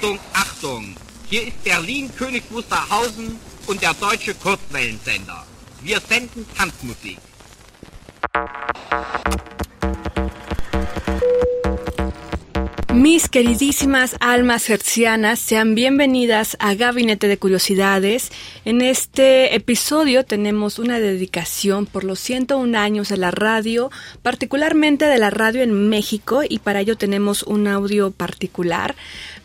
Achtung, Achtung! Hier ist Berlin König Wusterhausen und der deutsche Kurzwellensender. Wir senden Tanzmusik. Mis queridísimas almas hercianas, sean bienvenidas a Gabinete de Curiosidades. En este episodio tenemos una dedicación por los 101 años de la radio, particularmente de la radio en México, y para ello tenemos un audio particular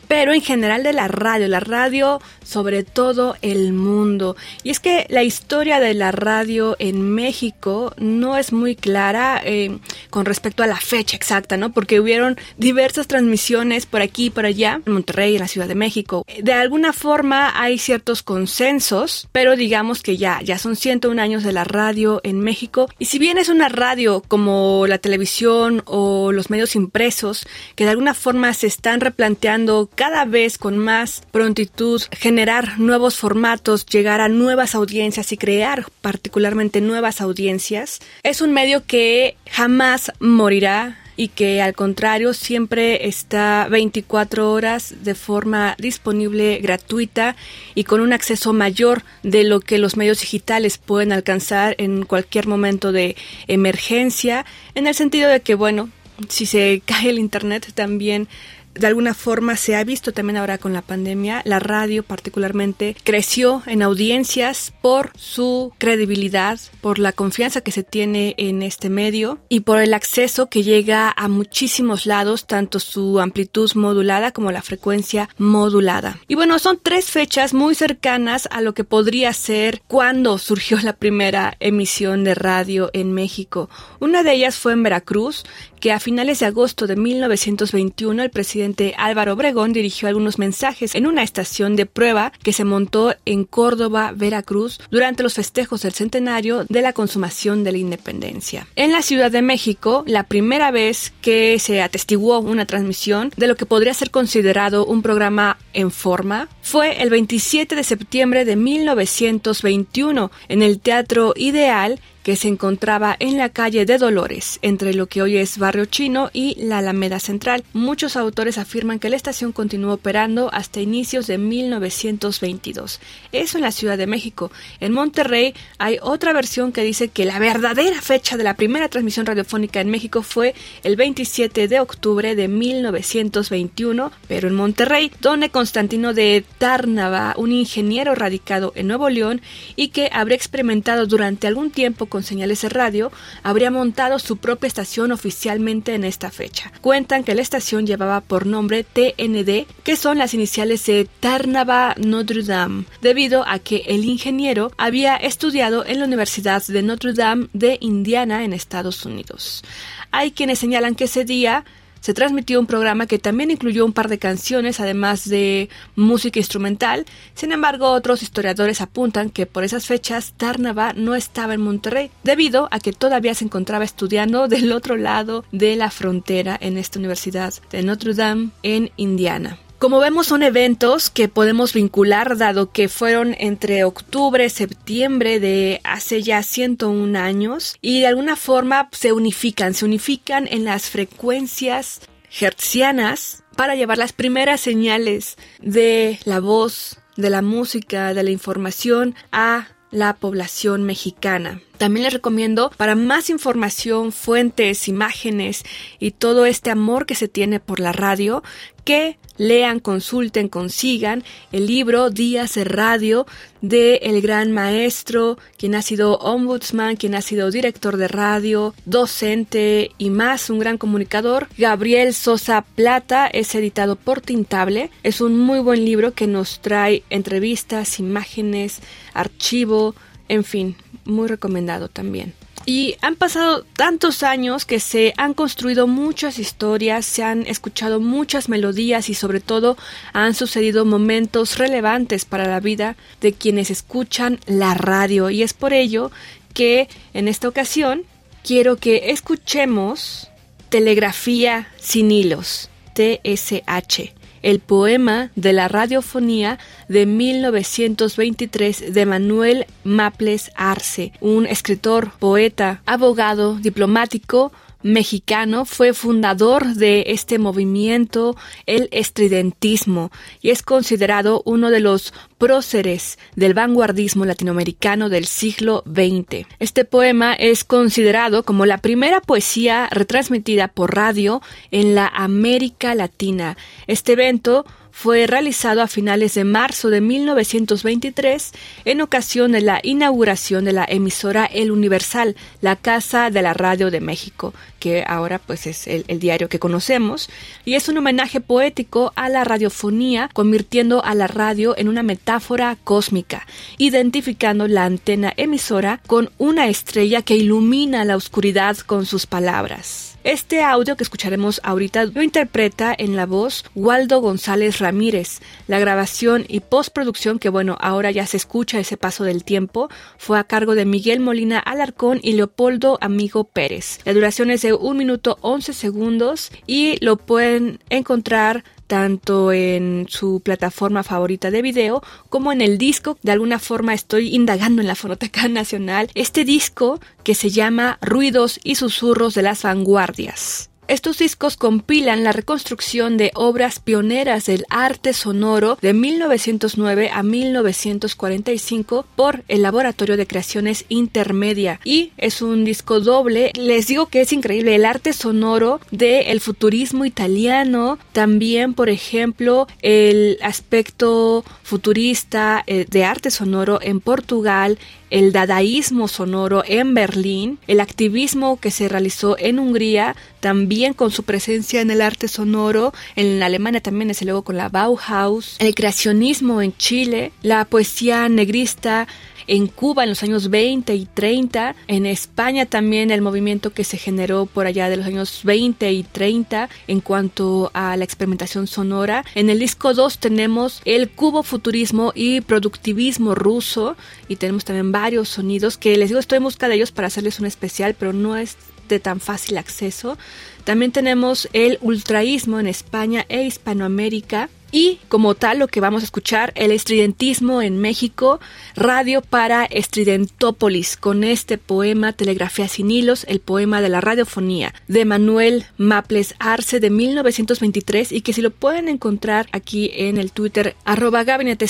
pero en general de la radio, la radio sobre todo el mundo. Y es que la historia de la radio en México no es muy clara eh, con respecto a la fecha exacta, ¿no? Porque hubieron diversas transmisiones por aquí y por allá, en Monterrey, en la Ciudad de México. De alguna forma hay ciertos consensos, pero digamos que ya, ya son 101 años de la radio en México. Y si bien es una radio como la televisión o los medios impresos, que de alguna forma se están replanteando cada vez con más prontitud generar nuevos formatos, llegar a nuevas audiencias y crear particularmente nuevas audiencias, es un medio que jamás morirá y que al contrario siempre está 24 horas de forma disponible, gratuita y con un acceso mayor de lo que los medios digitales pueden alcanzar en cualquier momento de emergencia, en el sentido de que, bueno, si se cae el Internet también de alguna forma se ha visto también ahora con la pandemia, la radio particularmente creció en audiencias por su credibilidad, por la confianza que se tiene en este medio y por el acceso que llega a muchísimos lados, tanto su amplitud modulada como la frecuencia modulada. Y bueno, son tres fechas muy cercanas a lo que podría ser cuando surgió la primera emisión de radio en México. Una de ellas fue en Veracruz, que a finales de agosto de 1921 el presidente Álvaro Obregón dirigió algunos mensajes en una estación de prueba que se montó en Córdoba, Veracruz, durante los festejos del centenario de la consumación de la independencia. En la Ciudad de México, la primera vez que se atestiguó una transmisión de lo que podría ser considerado un programa en forma fue el 27 de septiembre de 1921 en el Teatro Ideal que se encontraba en la calle de Dolores, entre lo que hoy es Barrio Chino y la Alameda Central. Muchos autores afirman que la estación continuó operando hasta inicios de 1922. Eso en la Ciudad de México. En Monterrey hay otra versión que dice que la verdadera fecha de la primera transmisión radiofónica en México fue el 27 de octubre de 1921, pero en Monterrey, donde Constantino de Tárnava, un ingeniero radicado en Nuevo León y que habría experimentado durante algún tiempo con señales de radio, habría montado su propia estación oficialmente en esta fecha. Cuentan que la estación llevaba por nombre TND, que son las iniciales de Tarnava Notre Dame, debido a que el ingeniero había estudiado en la Universidad de Notre Dame de Indiana en Estados Unidos. Hay quienes señalan que ese día se transmitió un programa que también incluyó un par de canciones, además de música instrumental. Sin embargo, otros historiadores apuntan que por esas fechas Tarnava no estaba en Monterrey, debido a que todavía se encontraba estudiando del otro lado de la frontera en esta universidad de Notre Dame en Indiana. Como vemos son eventos que podemos vincular dado que fueron entre octubre, septiembre de hace ya 101 años y de alguna forma se unifican, se unifican en las frecuencias hertzianas para llevar las primeras señales de la voz, de la música, de la información a la población mexicana. También les recomiendo para más información, fuentes, imágenes y todo este amor que se tiene por la radio, que lean, consulten, consigan el libro Días de Radio de el gran maestro, quien ha sido ombudsman, quien ha sido director de radio, docente y más, un gran comunicador. Gabriel Sosa Plata es editado por Tintable. Es un muy buen libro que nos trae entrevistas, imágenes, archivo, en fin, muy recomendado también. Y han pasado tantos años que se han construido muchas historias, se han escuchado muchas melodías y sobre todo han sucedido momentos relevantes para la vida de quienes escuchan la radio. Y es por ello que en esta ocasión quiero que escuchemos Telegrafía sin hilos, TSH el poema de la radiofonía de 1923 de Manuel Maples Arce, un escritor, poeta, abogado, diplomático, mexicano, fue fundador de este movimiento, el estridentismo, y es considerado uno de los próceres del vanguardismo latinoamericano del siglo XX. Este poema es considerado como la primera poesía retransmitida por radio en la América Latina. Este evento fue realizado a finales de marzo de 1923 en ocasión de la inauguración de la emisora El Universal, la Casa de la Radio de México, que ahora pues es el, el, diario que conocemos, y es un homenaje poético a la radiofonía, convirtiendo a la radio en una metáfora cósmica, identificando la antena emisora con una estrella que ilumina la oscuridad con sus palabras. Este audio que escucharemos ahorita lo interpreta en la voz Waldo González Ramírez. La grabación y postproducción, que bueno, ahora ya se escucha ese paso del tiempo, fue a cargo de Miguel Molina Alarcón y Leopoldo Amigo Pérez. La duración es de un minuto 11 segundos y lo pueden encontrar tanto en su plataforma favorita de video como en el disco. De alguna forma estoy indagando en la Fonoteca Nacional este disco que se llama Ruidos y Susurros de las Vanguardias. Estos discos compilan la reconstrucción de obras pioneras del arte sonoro de 1909 a 1945 por el Laboratorio de Creaciones Intermedia y es un disco doble. Les digo que es increíble el arte sonoro del futurismo italiano, también por ejemplo el aspecto futurista eh, de arte sonoro en Portugal, el dadaísmo sonoro en Berlín, el activismo que se realizó en Hungría, también con su presencia en el arte sonoro, en Alemania también desde luego con la Bauhaus, el creacionismo en Chile, la poesía negrista, en Cuba en los años 20 y 30, en España también el movimiento que se generó por allá de los años 20 y 30 en cuanto a la experimentación sonora. En el disco 2 tenemos el cubo futurismo y productivismo ruso y tenemos también varios sonidos que les digo estoy en busca de ellos para hacerles un especial, pero no es de tan fácil acceso. También tenemos el ultraísmo en España e Hispanoamérica y como tal lo que vamos a escuchar, el estridentismo en México, radio para Estridentópolis, con este poema Telegrafía sin hilos, el poema de la radiofonía, de Manuel Maples Arce de 1923 y que si lo pueden encontrar aquí en el Twitter arroba gabinete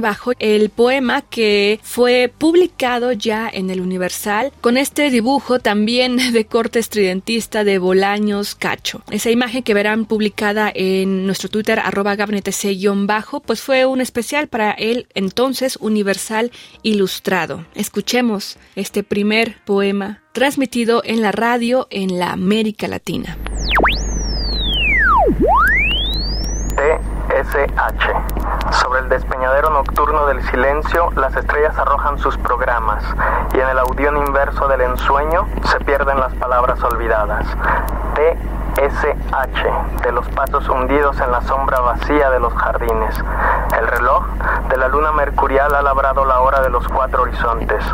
bajo el poema que fue publicado ya en el Universal con este dibujo también de corte estridentista de Bolaños Cacho. Esa imagen que verán publicada en nuestro Twitter arroba gabinete bajo pues fue un especial para el entonces Universal Ilustrado. Escuchemos este primer poema transmitido en la radio en la América Latina. TSH. Sobre el despeñadero nocturno del silencio, las estrellas arrojan sus programas, y en el audión inverso del ensueño se pierden las palabras olvidadas. TSH, de los pasos hundidos en la sombra vacía de los jardines. El reloj de la luna mercurial ha labrado la hora de los cuatro horizontes.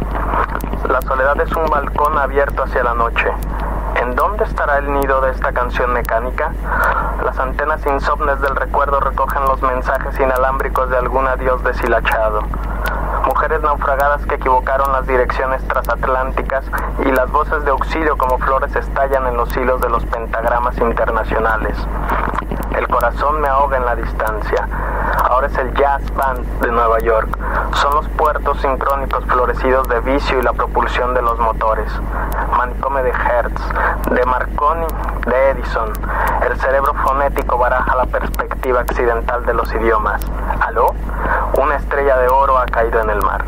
La soledad es un balcón abierto hacia la noche. ¿En dónde estará el nido de esta canción mecánica? Las antenas insomnes del recuerdo recogen los mensajes inalámbricos de algún adiós deshilachado. Mujeres naufragadas que equivocaron las direcciones transatlánticas y las voces de auxilio como flores estallan en los hilos de los pentagramas internacionales. El corazón me ahoga en la distancia. Ahora es el Jazz Band de Nueva York. Son los puertos sincrónicos florecidos de vicio y la propulsión de los motores. Manicome de Hertz, de Marconi, de Edison. El cerebro fonético baraja la perspectiva accidental de los idiomas. ¿Aló? Una estrella de oro ha caído en el mar.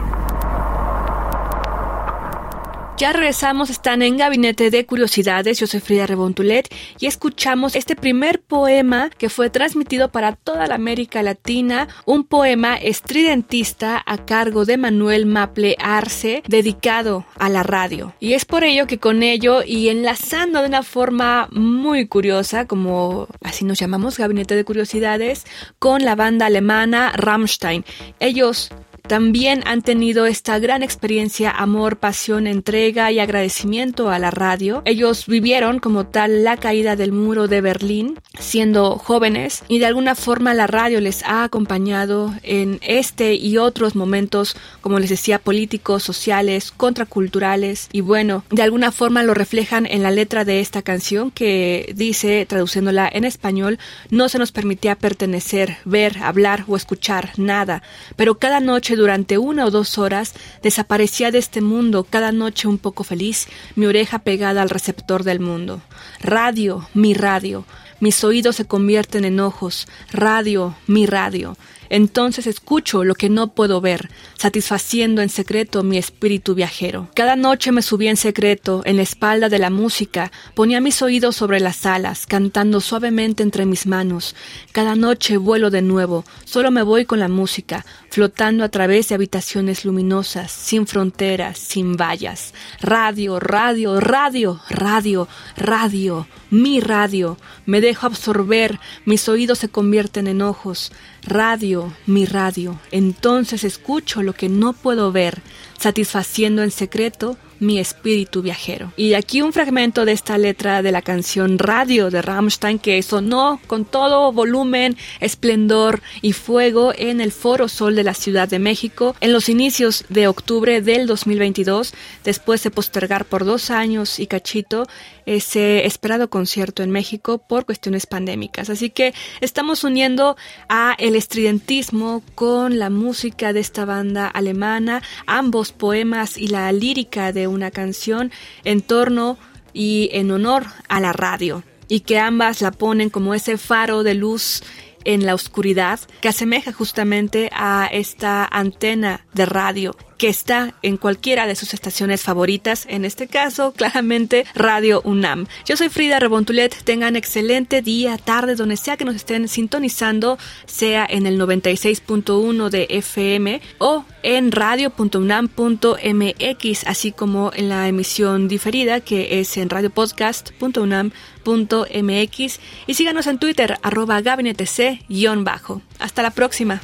Ya regresamos, están en Gabinete de Curiosidades, yo soy Frida Rebontulet y escuchamos este primer poema que fue transmitido para toda la América Latina, un poema estridentista a cargo de Manuel Maple Arce, dedicado a la radio. Y es por ello que con ello y enlazando de una forma muy curiosa, como así nos llamamos Gabinete de Curiosidades, con la banda alemana Rammstein. Ellos también han tenido esta gran experiencia, amor, pasión, entrega y agradecimiento a la radio. Ellos vivieron como tal la caída del muro de Berlín siendo jóvenes y de alguna forma la radio les ha acompañado en este y otros momentos, como les decía, políticos, sociales, contraculturales y bueno, de alguna forma lo reflejan en la letra de esta canción que dice, traduciéndola en español, no se nos permitía pertenecer, ver, hablar o escuchar nada, pero cada noche durante una o dos horas desaparecía de este mundo cada noche un poco feliz, mi oreja pegada al receptor del mundo. Radio, mi radio. Mis oídos se convierten en ojos. Radio, mi radio. Entonces escucho lo que no puedo ver, satisfaciendo en secreto mi espíritu viajero. Cada noche me subía en secreto, en la espalda de la música, ponía mis oídos sobre las alas, cantando suavemente entre mis manos. Cada noche vuelo de nuevo, solo me voy con la música, flotando a través de habitaciones luminosas, sin fronteras, sin vallas. Radio, radio, radio, radio, radio, mi radio. Me dejo absorber, mis oídos se convierten en ojos. Radio, mi radio. Entonces escucho lo que no puedo ver, satisfaciendo en secreto mi espíritu viajero. Y aquí un fragmento de esta letra de la canción Radio de Rammstein que sonó con todo volumen, esplendor y fuego en el Foro Sol de la Ciudad de México en los inicios de octubre del 2022, después de postergar por dos años y cachito ese esperado concierto en México por cuestiones pandémicas. Así que estamos uniendo a el estridentismo con la música de esta banda alemana, ambos poemas y la lírica de una canción en torno y en honor a la radio y que ambas la ponen como ese faro de luz en la oscuridad que asemeja justamente a esta antena de radio que está en cualquiera de sus estaciones favoritas, en este caso claramente Radio UNAM. Yo soy Frida Rebontulet, tengan excelente día, tarde, donde sea que nos estén sintonizando, sea en el 96.1 de FM o en radio.unam.mx, así como en la emisión diferida que es en radiopodcast.unam.mx y síganos en Twitter arroba gabinetec-bajo. Hasta la próxima.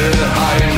high